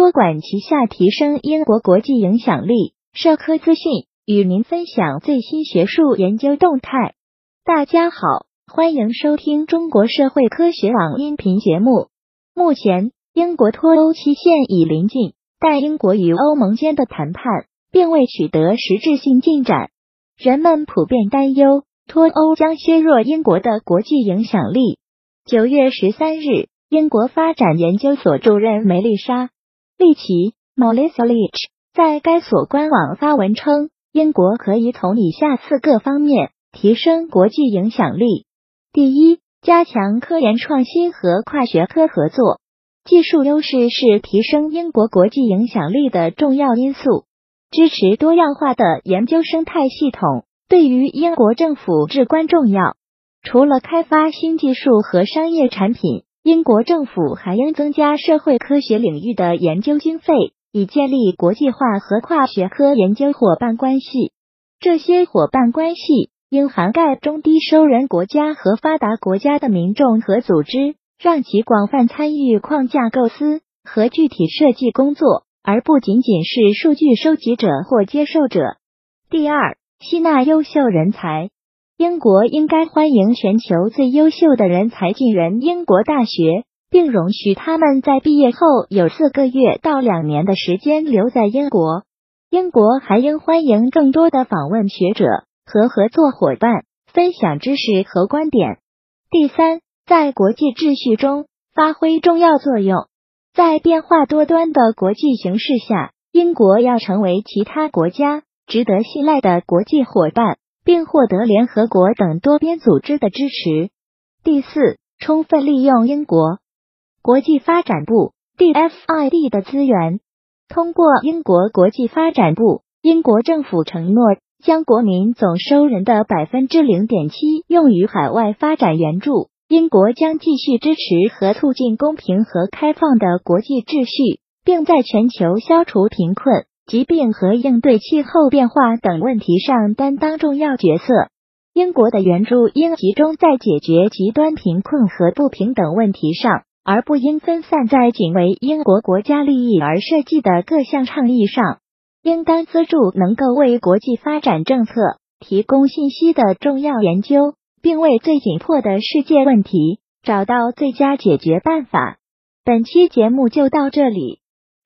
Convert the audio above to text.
多管齐下，提升英国国际影响力。社科资讯与您分享最新学术研究动态。大家好，欢迎收听中国社会科学网音频节目。目前，英国脱欧期限已临近，但英国与欧盟间的谈判并未取得实质性进展。人们普遍担忧脱欧将削弱英国的国际影响力。九月十三日，英国发展研究所主任梅丽莎·利奇 m a l i s a l i c h 在该所官网发文称，英国可以从以下四个方面提升国际影响力：第一，加强科研创新和跨学科合作。技术优势是提升英国国际影响力的重要因素。支持多样化的研究生态系统对于英国政府至关重要。除了开发新技术和商业产品，英国政府还应增加社会科学领域的研究经费，以建立国际化和跨学科研究伙伴关系。这些伙伴关系应涵盖中低收人国家和发达国家的民众和组织，让其广泛参与框架构思和具体设计工作，而不仅仅是数据收集者或接受者。第二，吸纳优秀人才。英国应该欢迎全球最优秀的人才进入英国大学，并容许他们在毕业后有四个月到两年的时间留在英国。英国还应欢迎更多的访问学者和合作伙伴，分享知识和观点。第三，在国际秩序中发挥重要作用。在变化多端的国际形势下，英国要成为其他国家值得信赖的国际伙伴。并获得联合国等多边组织的支持。第四，充分利用英国国际发展部 （DFID） 的资源。通过英国国际发展部，英国政府承诺将国民总收入的百分之零点七用于海外发展援助。英国将继续支持和促进公平和开放的国际秩序，并在全球消除贫困。疾病和应对气候变化等问题上担当重要角色。英国的援助应集中在解决极端贫困和不平等问题上，而不应分散在仅为英国国家利益而设计的各项倡议上。应当资助能够为国际发展政策提供信息的重要研究，并为最紧迫的世界问题找到最佳解决办法。本期节目就到这里。